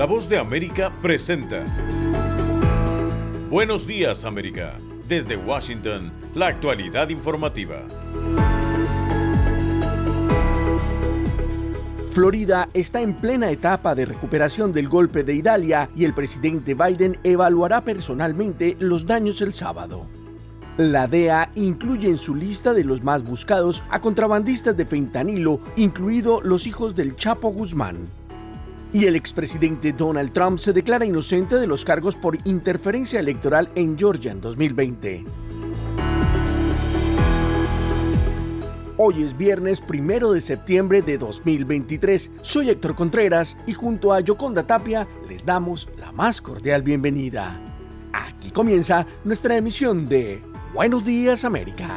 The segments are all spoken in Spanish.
La voz de América presenta. Buenos días América. Desde Washington, la actualidad informativa. Florida está en plena etapa de recuperación del golpe de Italia y el presidente Biden evaluará personalmente los daños el sábado. La DEA incluye en su lista de los más buscados a contrabandistas de fentanilo, incluido los hijos del Chapo Guzmán. Y el expresidente Donald Trump se declara inocente de los cargos por interferencia electoral en Georgia en 2020. Hoy es viernes primero de septiembre de 2023. Soy Héctor Contreras y junto a Yoconda Tapia les damos la más cordial bienvenida. Aquí comienza nuestra emisión de Buenos días América.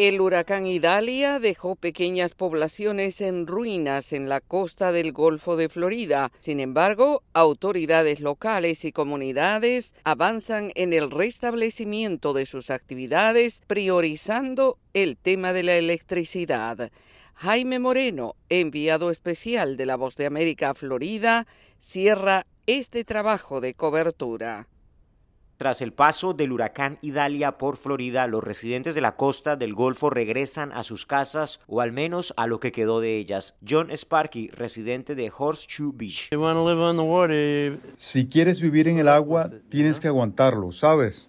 El huracán Idalia dejó pequeñas poblaciones en ruinas en la costa del Golfo de Florida. Sin embargo, autoridades locales y comunidades avanzan en el restablecimiento de sus actividades, priorizando el tema de la electricidad. Jaime Moreno, enviado especial de La Voz de América a Florida, cierra este trabajo de cobertura. Tras el paso del huracán Idalia por Florida, los residentes de la costa del Golfo regresan a sus casas o al menos a lo que quedó de ellas. John Sparky, residente de Horseshoe Beach. Si quieres vivir en el agua, tienes que aguantarlo, ¿sabes?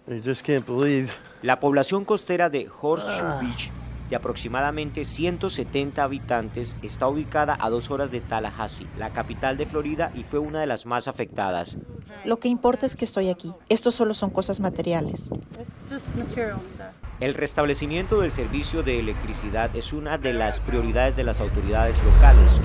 La población costera de Horseshoe Beach de aproximadamente 170 habitantes, está ubicada a dos horas de Tallahassee, la capital de Florida, y fue una de las más afectadas. Lo que importa es que estoy aquí. Esto solo son cosas materiales. El restablecimiento del servicio de electricidad es una de las prioridades de las autoridades locales.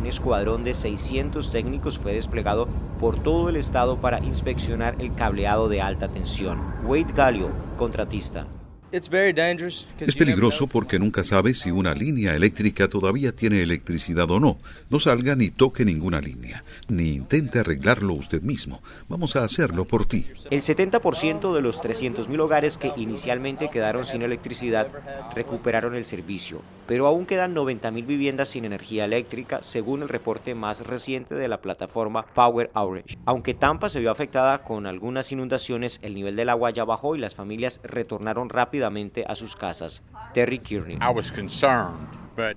Un escuadrón de 600 técnicos fue desplegado por todo el estado para inspeccionar el cableado de alta tensión. Wade Gallio, contratista. Es peligroso porque nunca sabes si una línea eléctrica todavía tiene electricidad o no. No salga ni toque ninguna línea, ni intente arreglarlo usted mismo. Vamos a hacerlo por ti. El 70% de los 300.000 hogares que inicialmente quedaron sin electricidad recuperaron el servicio, pero aún quedan 90.000 viviendas sin energía eléctrica, según el reporte más reciente de la plataforma Power Outage. Aunque Tampa se vio afectada con algunas inundaciones, el nivel del agua ya bajó y las familias retornaron rápidamente a sus casas. Terry Kearney.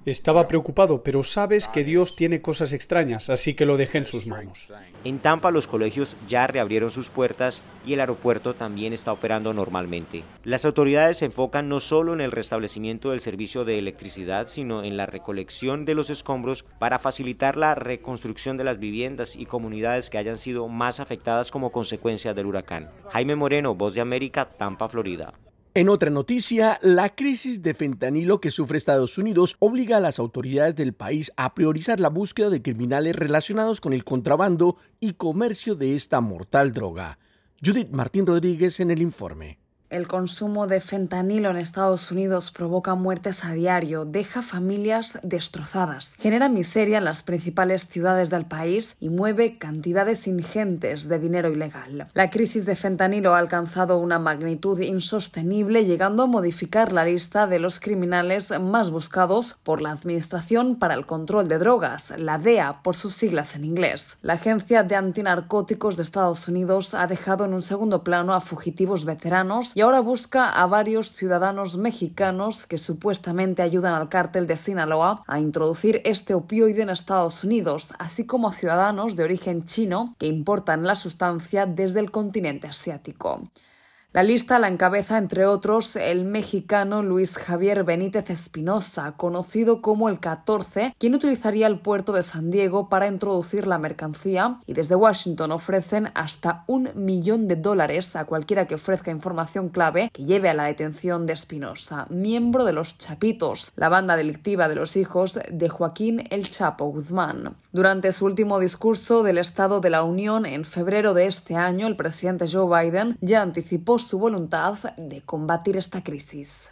Estaba preocupado, pero sabes que Dios tiene cosas extrañas, así que lo dejé en sus manos. En Tampa los colegios ya reabrieron sus puertas y el aeropuerto también está operando normalmente. Las autoridades se enfocan no solo en el restablecimiento del servicio de electricidad, sino en la recolección de los escombros para facilitar la reconstrucción de las viviendas y comunidades que hayan sido más afectadas como consecuencia del huracán. Jaime Moreno, Voz de América, Tampa, Florida. En otra noticia, la crisis de fentanilo que sufre Estados Unidos obliga a las autoridades del país a priorizar la búsqueda de criminales relacionados con el contrabando y comercio de esta mortal droga. Judith Martín Rodríguez en el informe. El consumo de fentanilo en Estados Unidos provoca muertes a diario, deja familias destrozadas, genera miseria en las principales ciudades del país y mueve cantidades ingentes de dinero ilegal. La crisis de fentanilo ha alcanzado una magnitud insostenible, llegando a modificar la lista de los criminales más buscados por la Administración para el Control de Drogas, la DEA por sus siglas en inglés. La Agencia de Antinarcóticos de Estados Unidos ha dejado en un segundo plano a fugitivos veteranos y ahora busca a varios ciudadanos mexicanos que supuestamente ayudan al cártel de Sinaloa a introducir este opioide en Estados Unidos, así como a ciudadanos de origen chino que importan la sustancia desde el continente asiático. La lista la encabeza, entre otros, el mexicano Luis Javier Benítez Espinosa, conocido como el 14, quien utilizaría el puerto de San Diego para introducir la mercancía y desde Washington ofrecen hasta un millón de dólares a cualquiera que ofrezca información clave que lleve a la detención de Espinosa, miembro de los Chapitos, la banda delictiva de los hijos de Joaquín El Chapo Guzmán. Durante su último discurso del Estado de la Unión en febrero de este año, el presidente Joe Biden ya anticipó su voluntad de combatir esta crisis.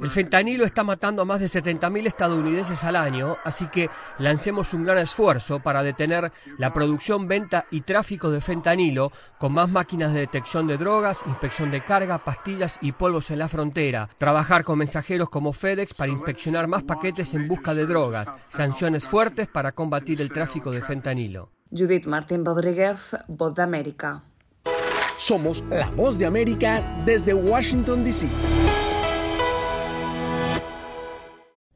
El fentanilo está matando a más de 70.000 estadounidenses al año, así que lancemos un gran esfuerzo para detener la producción, venta y tráfico de fentanilo con más máquinas de detección de drogas, inspección de carga, pastillas y polvos en la frontera, trabajar con mensajeros como FedEx para inspeccionar más paquetes en busca de drogas, sanciones fuertes para combatir el tráfico de fentanilo. Judith Martín Rodríguez, Voz de América. Somos la voz de América desde Washington, D.C.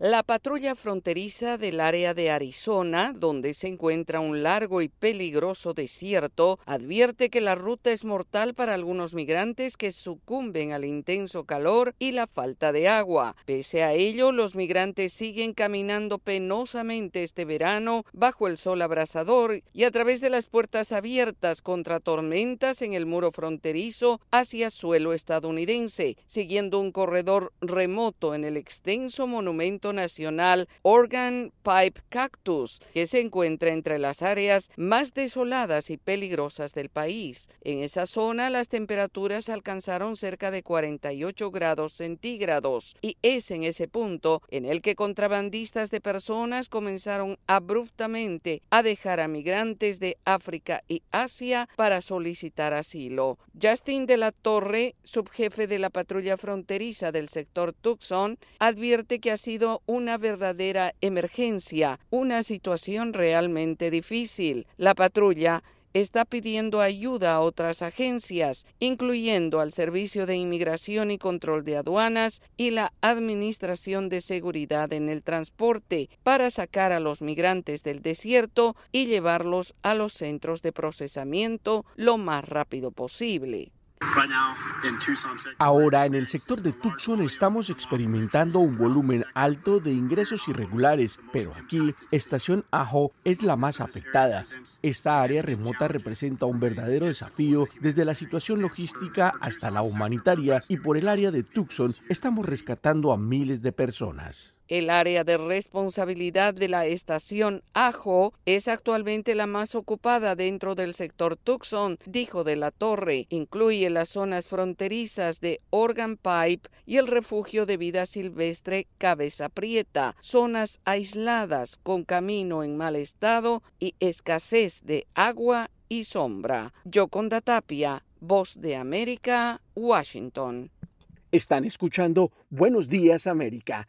La patrulla fronteriza del área de Arizona, donde se encuentra un largo y peligroso desierto, advierte que la ruta es mortal para algunos migrantes que sucumben al intenso calor y la falta de agua. Pese a ello, los migrantes siguen caminando penosamente este verano bajo el sol abrasador y a través de las puertas abiertas contra tormentas en el muro fronterizo hacia suelo estadounidense, siguiendo un corredor remoto en el extenso monumento nacional Organ Pipe Cactus, que se encuentra entre las áreas más desoladas y peligrosas del país. En esa zona las temperaturas alcanzaron cerca de 48 grados centígrados y es en ese punto en el que contrabandistas de personas comenzaron abruptamente a dejar a migrantes de África y Asia para solicitar asilo. Justin de la Torre, subjefe de la patrulla fronteriza del sector Tucson, advierte que ha sido una verdadera emergencia, una situación realmente difícil. La patrulla está pidiendo ayuda a otras agencias, incluyendo al Servicio de Inmigración y Control de Aduanas y la Administración de Seguridad en el Transporte, para sacar a los migrantes del desierto y llevarlos a los centros de procesamiento lo más rápido posible. Ahora, en el sector de Tucson estamos experimentando un volumen alto de ingresos irregulares, pero aquí, Estación Ajo es la más afectada. Esta área remota representa un verdadero desafío desde la situación logística hasta la humanitaria y por el área de Tucson estamos rescatando a miles de personas. El área de responsabilidad de la estación Ajo es actualmente la más ocupada dentro del sector Tucson, dijo de la Torre. Incluye las zonas fronterizas de Organ Pipe y el refugio de vida silvestre Cabeza Prieta, zonas aisladas con camino en mal estado y escasez de agua y sombra. Yoconda Tapia, Voz de América, Washington. Están escuchando Buenos Días América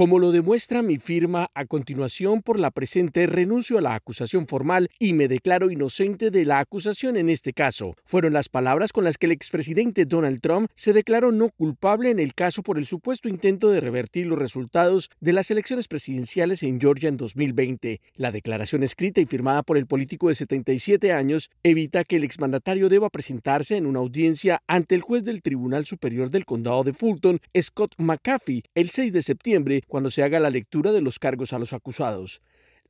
Como lo demuestra mi firma a continuación por la presente, renuncio a la acusación formal y me declaro inocente de la acusación en este caso. Fueron las palabras con las que el expresidente Donald Trump se declaró no culpable en el caso por el supuesto intento de revertir los resultados de las elecciones presidenciales en Georgia en 2020. La declaración escrita y firmada por el político de 77 años evita que el exmandatario deba presentarse en una audiencia ante el juez del Tribunal Superior del Condado de Fulton, Scott McAfee, el 6 de septiembre cuando se haga la lectura de los cargos a los acusados.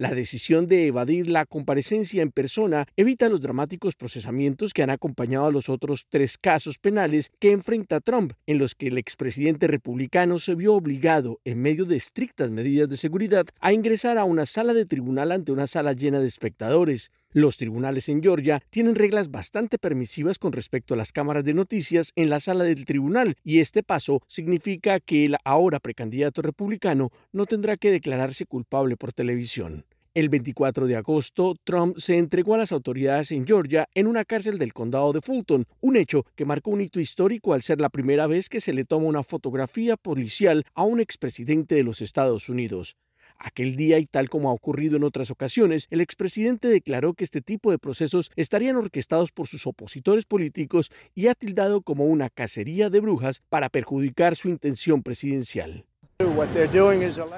La decisión de evadir la comparecencia en persona evita los dramáticos procesamientos que han acompañado a los otros tres casos penales que enfrenta Trump, en los que el expresidente republicano se vio obligado, en medio de estrictas medidas de seguridad, a ingresar a una sala de tribunal ante una sala llena de espectadores. Los tribunales en Georgia tienen reglas bastante permisivas con respecto a las cámaras de noticias en la sala del tribunal y este paso significa que el ahora precandidato republicano no tendrá que declararse culpable por televisión. El 24 de agosto, Trump se entregó a las autoridades en Georgia en una cárcel del condado de Fulton, un hecho que marcó un hito histórico al ser la primera vez que se le toma una fotografía policial a un expresidente de los Estados Unidos. Aquel día, y tal como ha ocurrido en otras ocasiones, el expresidente declaró que este tipo de procesos estarían orquestados por sus opositores políticos y ha tildado como una cacería de brujas para perjudicar su intención presidencial.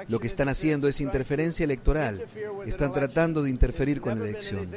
Lo que están haciendo es interferencia electoral. Están tratando de interferir con la elección.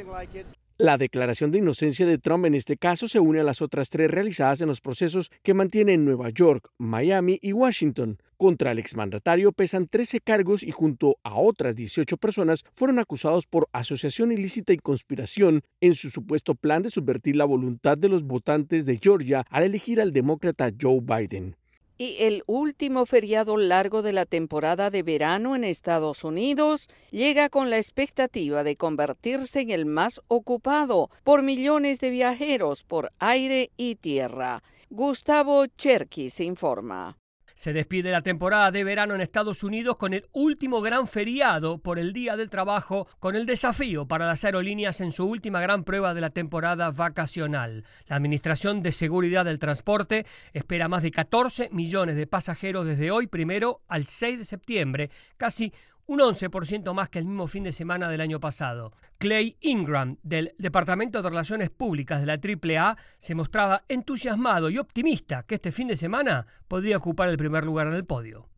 La declaración de inocencia de Trump en este caso se une a las otras tres realizadas en los procesos que mantiene en Nueva York, Miami y Washington. Contra el exmandatario pesan 13 cargos y junto a otras 18 personas fueron acusados por asociación ilícita y conspiración en su supuesto plan de subvertir la voluntad de los votantes de Georgia al elegir al demócrata Joe Biden y el último feriado largo de la temporada de verano en Estados Unidos llega con la expectativa de convertirse en el más ocupado por millones de viajeros por aire y tierra. Gustavo Cherky se informa. Se despide la temporada de verano en Estados Unidos con el último gran feriado por el Día del Trabajo, con el desafío para las aerolíneas en su última gran prueba de la temporada vacacional. La Administración de Seguridad del Transporte espera más de 14 millones de pasajeros desde hoy primero al 6 de septiembre, casi un 11% más que el mismo fin de semana del año pasado. Clay Ingram, del Departamento de Relaciones Públicas de la AAA, se mostraba entusiasmado y optimista que este fin de semana podría ocupar el primer lugar en el podio.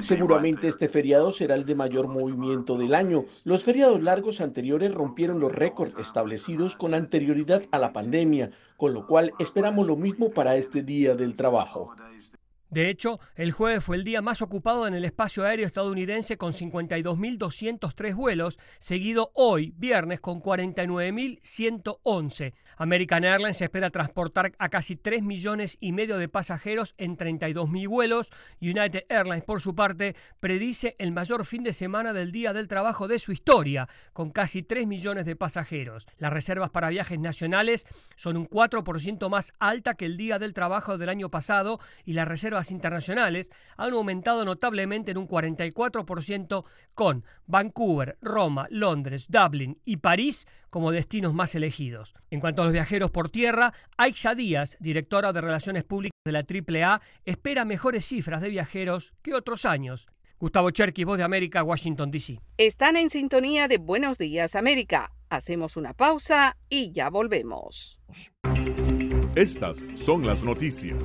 Seguramente este feriado será el de mayor movimiento del año. Los feriados largos anteriores rompieron los récords establecidos con anterioridad a la pandemia, con lo cual esperamos lo mismo para este día del trabajo. De hecho, el jueves fue el día más ocupado en el espacio aéreo estadounidense con 52.203 vuelos, seguido hoy, viernes, con 49.111. American Airlines espera transportar a casi 3 millones y medio de pasajeros en 32.000 vuelos. United Airlines, por su parte, predice el mayor fin de semana del Día del Trabajo de su historia, con casi 3 millones de pasajeros. Las reservas para viajes nacionales son un 4% más alta que el Día del Trabajo del año pasado y las reservas internacionales han aumentado notablemente en un 44% con Vancouver, Roma, Londres, Dublin y París como destinos más elegidos. En cuanto a los viajeros por tierra, Aisha Díaz, directora de Relaciones Públicas de la AAA, espera mejores cifras de viajeros que otros años. Gustavo Cherky, Voz de América, Washington, D.C. Están en sintonía de Buenos Días, América. Hacemos una pausa y ya volvemos. Estas son las noticias.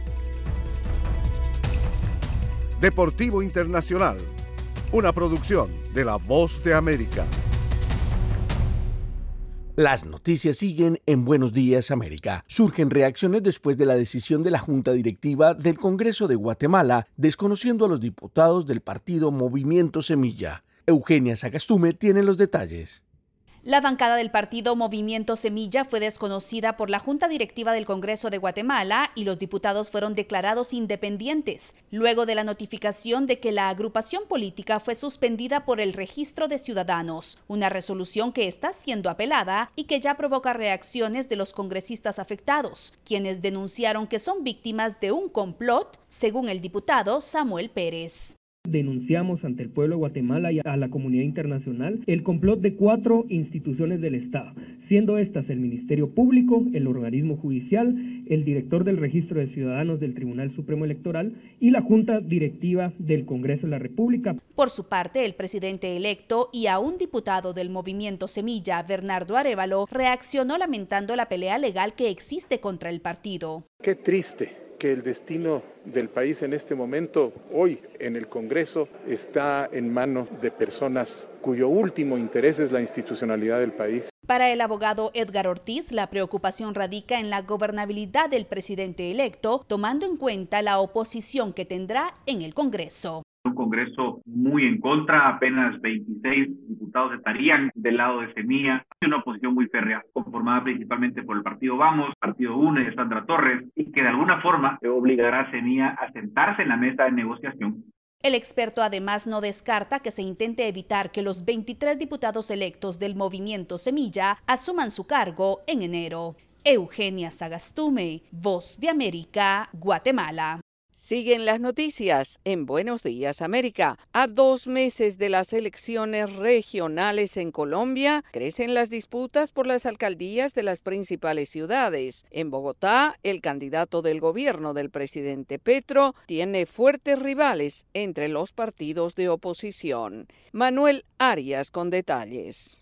Deportivo Internacional, una producción de La Voz de América. Las noticias siguen en Buenos Días América. Surgen reacciones después de la decisión de la Junta Directiva del Congreso de Guatemala desconociendo a los diputados del partido Movimiento Semilla. Eugenia Sagastume tiene los detalles. La bancada del partido Movimiento Semilla fue desconocida por la Junta Directiva del Congreso de Guatemala y los diputados fueron declarados independientes, luego de la notificación de que la agrupación política fue suspendida por el registro de ciudadanos, una resolución que está siendo apelada y que ya provoca reacciones de los congresistas afectados, quienes denunciaron que son víctimas de un complot, según el diputado Samuel Pérez. Denunciamos ante el pueblo de Guatemala y a la comunidad internacional el complot de cuatro instituciones del Estado, siendo estas el Ministerio Público, el organismo judicial, el director del Registro de Ciudadanos del Tribunal Supremo Electoral y la Junta Directiva del Congreso de la República. Por su parte, el presidente electo y a un diputado del movimiento Semilla, Bernardo Arevalo, reaccionó lamentando la pelea legal que existe contra el partido. Qué triste que el destino del país en este momento, hoy en el Congreso, está en manos de personas cuyo último interés es la institucionalidad del país. Para el abogado Edgar Ortiz, la preocupación radica en la gobernabilidad del presidente electo, tomando en cuenta la oposición que tendrá en el Congreso un Congreso muy en contra, apenas 26 diputados estarían del lado de Semilla, una oposición muy férrea, conformada principalmente por el Partido Vamos, Partido UNE Sandra Torres, y que de alguna forma obligará a Semilla a sentarse en la mesa de negociación el experto además no descarta que se intente evitar que los 23 diputados electos del movimiento Semilla asuman su cargo en enero. Eugenia Sagastume, Voz de América, Guatemala. Siguen las noticias en Buenos Días América. A dos meses de las elecciones regionales en Colombia, crecen las disputas por las alcaldías de las principales ciudades. En Bogotá, el candidato del gobierno del presidente Petro tiene fuertes rivales entre los partidos de oposición. Manuel Arias con detalles.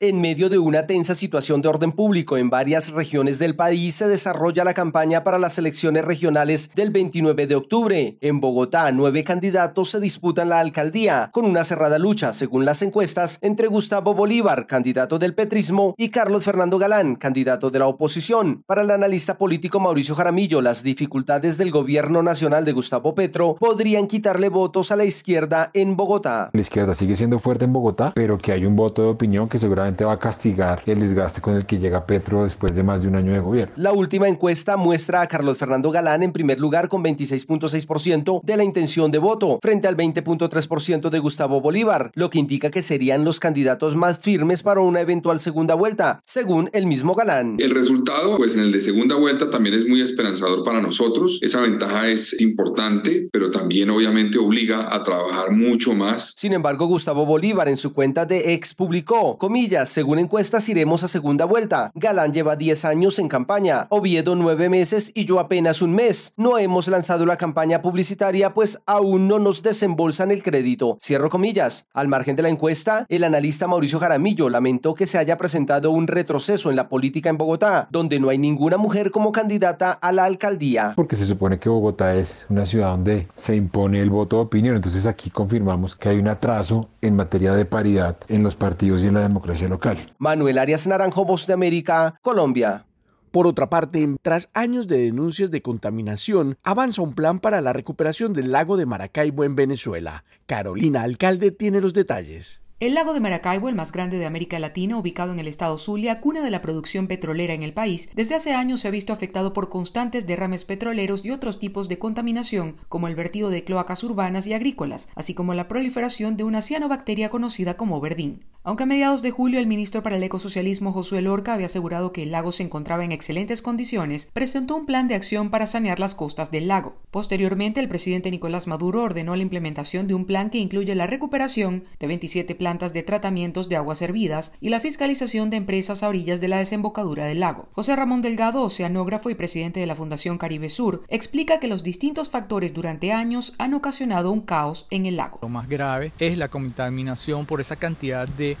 En medio de una tensa situación de orden público en varias regiones del país se desarrolla la campaña para las elecciones regionales del 29 de octubre. En Bogotá, nueve candidatos se disputan la alcaldía, con una cerrada lucha, según las encuestas, entre Gustavo Bolívar, candidato del petrismo, y Carlos Fernando Galán, candidato de la oposición. Para el analista político Mauricio Jaramillo, las dificultades del gobierno nacional de Gustavo Petro podrían quitarle votos a la izquierda en Bogotá. La izquierda sigue siendo fuerte en Bogotá, pero que hay un voto de opinión que seguramente va a castigar el desgaste con el que llega Petro después de más de un año de gobierno. La última encuesta muestra a Carlos Fernando Galán en primer lugar con 26.6% de la intención de voto, frente al 20.3% de Gustavo Bolívar, lo que indica que serían los candidatos más firmes para una eventual segunda vuelta, según el mismo Galán. El resultado, pues en el de segunda vuelta también es muy esperanzador para nosotros. Esa ventaja es importante, pero también obviamente obliga a trabajar mucho más. Sin embargo, Gustavo Bolívar en su cuenta de ex publicó, comillas, según encuestas iremos a segunda vuelta. Galán lleva 10 años en campaña, Oviedo 9 meses y yo apenas un mes. No hemos lanzado la campaña publicitaria pues aún no nos desembolsan el crédito. Cierro comillas. Al margen de la encuesta, el analista Mauricio Jaramillo lamentó que se haya presentado un retroceso en la política en Bogotá, donde no hay ninguna mujer como candidata a la alcaldía. Porque se supone que Bogotá es una ciudad donde se impone el voto de opinión, entonces aquí confirmamos que hay un atraso en materia de paridad en los partidos y en la democracia local. Manuel Arias Naranjo, Voz de América, Colombia. Por otra parte, tras años de denuncias de contaminación, avanza un plan para la recuperación del lago de Maracaibo en Venezuela. Carolina Alcalde tiene los detalles. El lago de Maracaibo, el más grande de América Latina, ubicado en el estado Zulia, cuna de la producción petrolera en el país, desde hace años se ha visto afectado por constantes derrames petroleros y otros tipos de contaminación, como el vertido de cloacas urbanas y agrícolas, así como la proliferación de una cianobacteria conocida como verdín. Aunque a mediados de julio el ministro para el ecosocialismo Josué Lorca había asegurado que el lago se encontraba en excelentes condiciones, presentó un plan de acción para sanear las costas del lago. Posteriormente, el presidente Nicolás Maduro ordenó la implementación de un plan que incluye la recuperación de 27 plantas de tratamientos de aguas hervidas y la fiscalización de empresas a orillas de la desembocadura del lago. José Ramón Delgado, oceanógrafo y presidente de la Fundación Caribe Sur, explica que los distintos factores durante años han ocasionado un caos en el lago. Lo más grave es la contaminación por esa cantidad de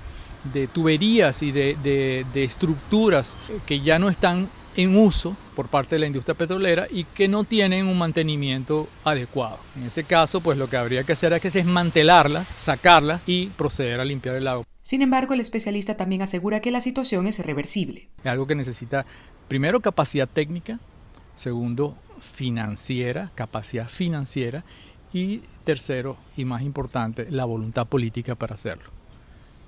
tuberías y de, estructuras que ya no están en uso por parte de la industria petrolera y que no tienen un mantenimiento adecuado. En ese caso, pues lo que habría que hacer es que desmantelarlas, sacarlas y proceder a limpiar el lago. Sin embargo, el especialista también asegura que la situación es reversible. Es algo que necesita, primero, capacidad técnica, segundo, financiera, capacidad financiera y tercero, y más importante, la voluntad política para hacerlo.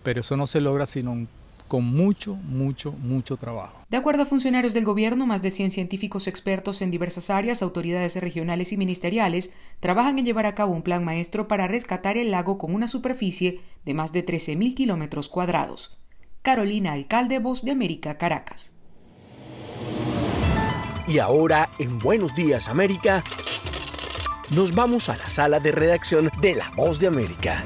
Pero eso no se logra sino con mucho, mucho, mucho trabajo. De acuerdo a funcionarios del gobierno, más de 100 científicos expertos en diversas áreas, autoridades regionales y ministeriales trabajan en llevar a cabo un plan maestro para rescatar el lago con una superficie de más de 13.000 kilómetros cuadrados. Carolina Alcalde, Voz de América, Caracas. Y ahora, en Buenos Días América, nos vamos a la sala de redacción de La Voz de América.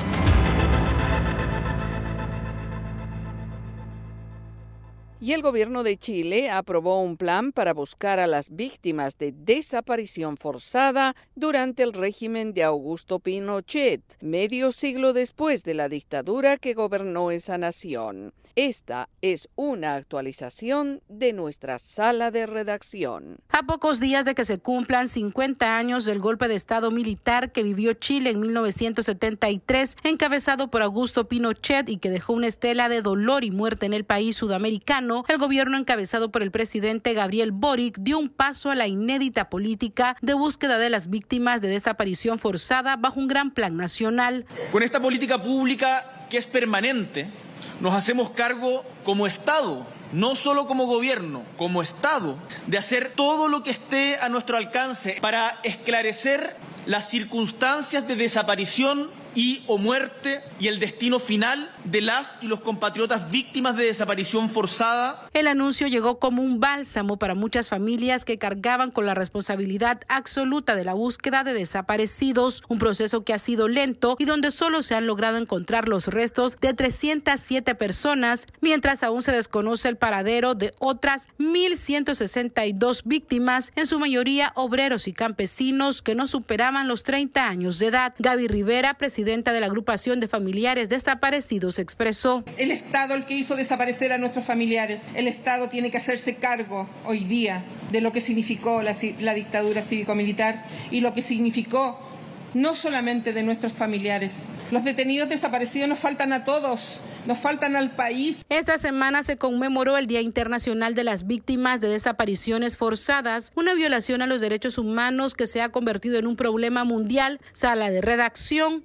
Y el gobierno de Chile aprobó un plan para buscar a las víctimas de desaparición forzada durante el régimen de Augusto Pinochet, medio siglo después de la dictadura que gobernó esa nación. Esta es una actualización de nuestra sala de redacción. A pocos días de que se cumplan 50 años del golpe de Estado militar que vivió Chile en 1973, encabezado por Augusto Pinochet y que dejó una estela de dolor y muerte en el país sudamericano, el gobierno encabezado por el presidente Gabriel Boric dio un paso a la inédita política de búsqueda de las víctimas de desaparición forzada bajo un gran plan nacional. Con esta política pública que es permanente, nos hacemos cargo como Estado, no solo como gobierno, como Estado, de hacer todo lo que esté a nuestro alcance para esclarecer las circunstancias de desaparición y o muerte y el destino final de las y los compatriotas víctimas de desaparición forzada. El anuncio llegó como un bálsamo para muchas familias que cargaban con la responsabilidad absoluta de la búsqueda de desaparecidos, un proceso que ha sido lento y donde solo se han logrado encontrar los restos de 307 personas, mientras aún se desconoce el paradero de otras 1.162 víctimas, en su mayoría obreros y campesinos que no superaban los 30 años de edad. Gaby Rivera, presidente presidenta de la agrupación de familiares desaparecidos expresó. El Estado el que hizo desaparecer a nuestros familiares. El Estado tiene que hacerse cargo hoy día de lo que significó la, la dictadura cívico-militar y lo que significó no solamente de nuestros familiares. Los detenidos desaparecidos nos faltan a todos, nos faltan al país. Esta semana se conmemoró el Día Internacional de las Víctimas de Desapariciones Forzadas, una violación a los derechos humanos que se ha convertido en un problema mundial. Sala de redacción,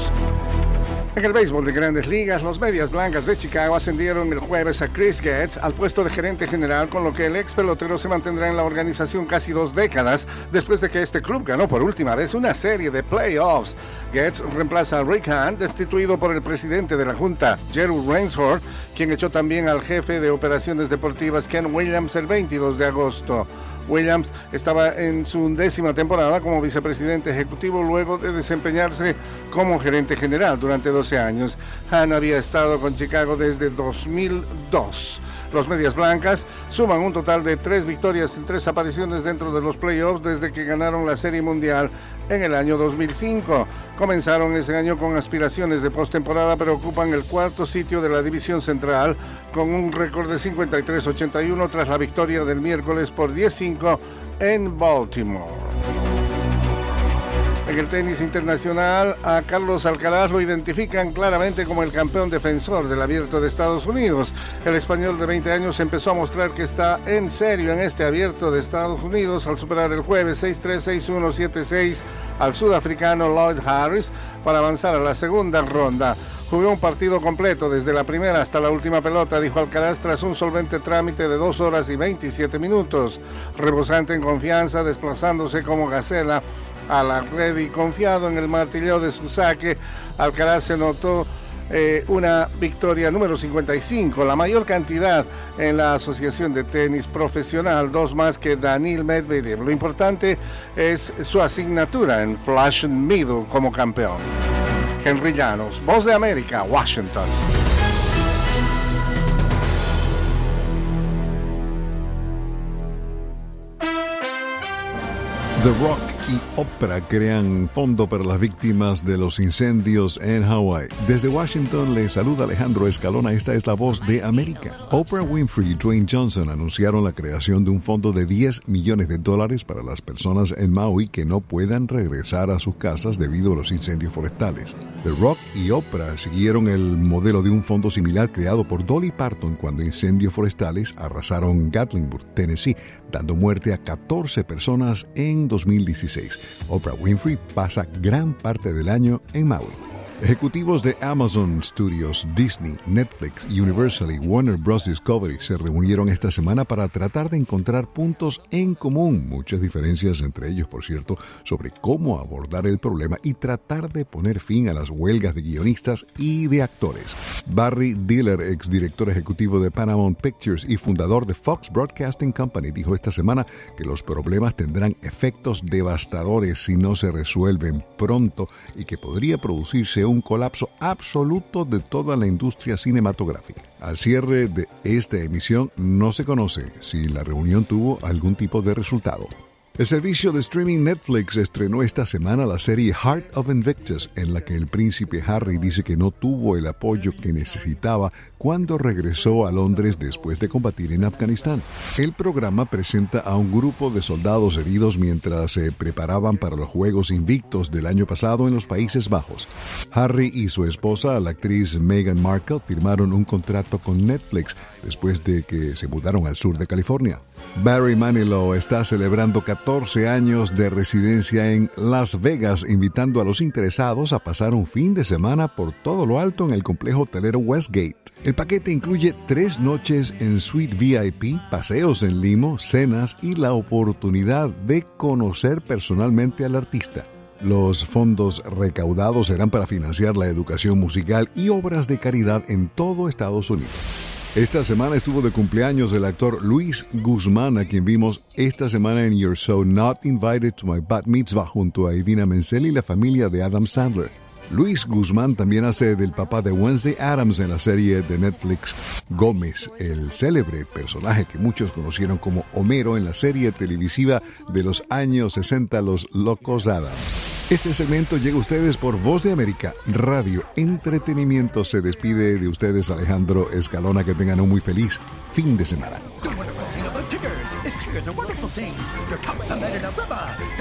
En el béisbol de grandes ligas, los Medias Blancas de Chicago ascendieron el jueves a Chris Getz al puesto de gerente general, con lo que el ex pelotero se mantendrá en la organización casi dos décadas después de que este club ganó por última vez una serie de playoffs. Getz reemplaza a Rick Hunt, destituido por el presidente de la Junta, Gerald Rainsford, quien echó también al jefe de operaciones deportivas Ken Williams el 22 de agosto. Williams estaba en su décima temporada como vicepresidente ejecutivo luego de desempeñarse como gerente general durante 12 años. Han había estado con Chicago desde 2002. Los Medias Blancas suman un total de tres victorias en tres apariciones dentro de los playoffs desde que ganaron la Serie Mundial en el año 2005. Comenzaron ese año con aspiraciones de postemporada, pero ocupan el cuarto sitio de la División Central con un récord de 53-81 tras la victoria del miércoles por 10-5 en Baltimore. En el tenis internacional, a Carlos Alcaraz lo identifican claramente como el campeón defensor del abierto de Estados Unidos. El español de 20 años empezó a mostrar que está en serio en este abierto de Estados Unidos al superar el jueves 6-3, 6-1, 7-6 al sudafricano Lloyd Harris para avanzar a la segunda ronda. Jugó un partido completo desde la primera hasta la última pelota, dijo Alcaraz tras un solvente trámite de 2 horas y 27 minutos. Rebosante en confianza, desplazándose como gacela a la red y confiado en el martilleo de su saque, Alcaraz se notó eh, una victoria número 55, la mayor cantidad en la Asociación de Tenis Profesional, dos más que Daniel Medvedev. Lo importante es su asignatura en Flash Middle como campeón. Henry Llanos, Voz de América, Washington. The Rock y Oprah crean fondo para las víctimas de los incendios en Hawái. Desde Washington le saluda Alejandro Escalona, esta es la voz de América. Oprah Winfrey y Dwayne Johnson anunciaron la creación de un fondo de 10 millones de dólares para las personas en Maui que no puedan regresar a sus casas debido a los incendios forestales. The Rock y Oprah siguieron el modelo de un fondo similar creado por Dolly Parton cuando incendios forestales arrasaron Gatlinburg, Tennessee, dando muerte a 14 personas en 2016. Oprah Winfrey pasa gran parte del año en Maui. Ejecutivos de Amazon Studios, Disney, Netflix, Universal y Warner Bros. Discovery se reunieron esta semana para tratar de encontrar puntos en común, muchas diferencias entre ellos, por cierto, sobre cómo abordar el problema y tratar de poner fin a las huelgas de guionistas y de actores. Barry Diller, exdirector ejecutivo de Paramount Pictures y fundador de Fox Broadcasting Company, dijo esta semana que los problemas tendrán efectos devastadores si no se resuelven pronto y que podría producirse un colapso absoluto de toda la industria cinematográfica. Al cierre de esta emisión no se conoce si la reunión tuvo algún tipo de resultado. El servicio de streaming Netflix estrenó esta semana la serie Heart of Invictus, en la que el príncipe Harry dice que no tuvo el apoyo que necesitaba cuando regresó a Londres después de combatir en Afganistán. El programa presenta a un grupo de soldados heridos mientras se preparaban para los Juegos Invictos del año pasado en los Países Bajos. Harry y su esposa, la actriz Meghan Markle, firmaron un contrato con Netflix después de que se mudaron al sur de California. Barry Manilow está celebrando 14 años de residencia en Las Vegas, invitando a los interesados a pasar un fin de semana por todo lo alto en el complejo hotelero Westgate. El paquete incluye tres noches en Suite VIP, paseos en limo, cenas y la oportunidad de conocer personalmente al artista. Los fondos recaudados serán para financiar la educación musical y obras de caridad en todo Estados Unidos. Esta semana estuvo de cumpleaños el actor Luis Guzmán, a quien vimos esta semana en You're So Not Invited to My Bat Mitzvah junto a Idina Menzel y la familia de Adam Sandler. Luis Guzmán también hace del papá de Wednesday Adams en la serie de Netflix Gómez, el célebre personaje que muchos conocieron como Homero en la serie televisiva de los años 60 Los Locos Adams. Este segmento llega a ustedes por Voz de América, Radio Entretenimiento. Se despide de ustedes Alejandro Escalona. Que tengan un muy feliz fin de semana.